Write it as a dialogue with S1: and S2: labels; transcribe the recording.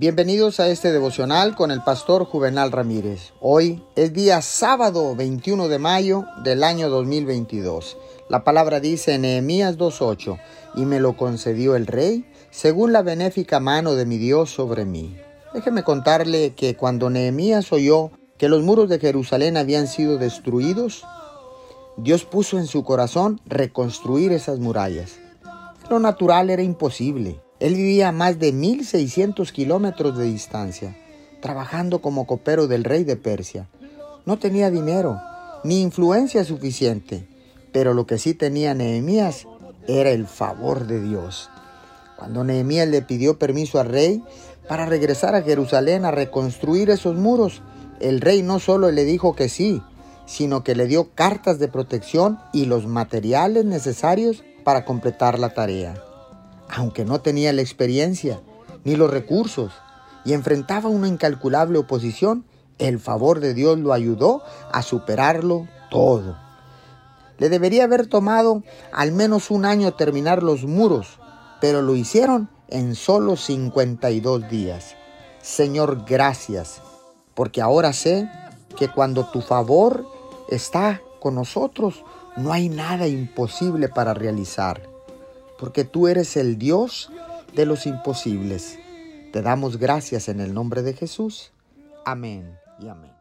S1: Bienvenidos a este devocional con el pastor Juvenal Ramírez. Hoy es día sábado 21 de mayo del año 2022. La palabra dice en Nehemías 2.8, y me lo concedió el rey según la benéfica mano de mi Dios sobre mí. Déjeme contarle que cuando Nehemías oyó que los muros de Jerusalén habían sido destruidos, Dios puso en su corazón reconstruir esas murallas. Lo natural era imposible. Él vivía a más de 1600 kilómetros de distancia, trabajando como copero del rey de Persia. No tenía dinero ni influencia suficiente, pero lo que sí tenía Nehemías era el favor de Dios. Cuando Nehemías le pidió permiso al rey para regresar a Jerusalén a reconstruir esos muros, el rey no solo le dijo que sí, sino que le dio cartas de protección y los materiales necesarios para completar la tarea aunque no tenía la experiencia ni los recursos y enfrentaba una incalculable oposición, el favor de Dios lo ayudó a superarlo todo. Le debería haber tomado al menos un año terminar los muros, pero lo hicieron en solo 52 días. Señor, gracias, porque ahora sé que cuando tu favor está con nosotros, no hay nada imposible para realizar porque tú eres el Dios de los imposibles. Te damos gracias en el nombre de Jesús. Amén y amén.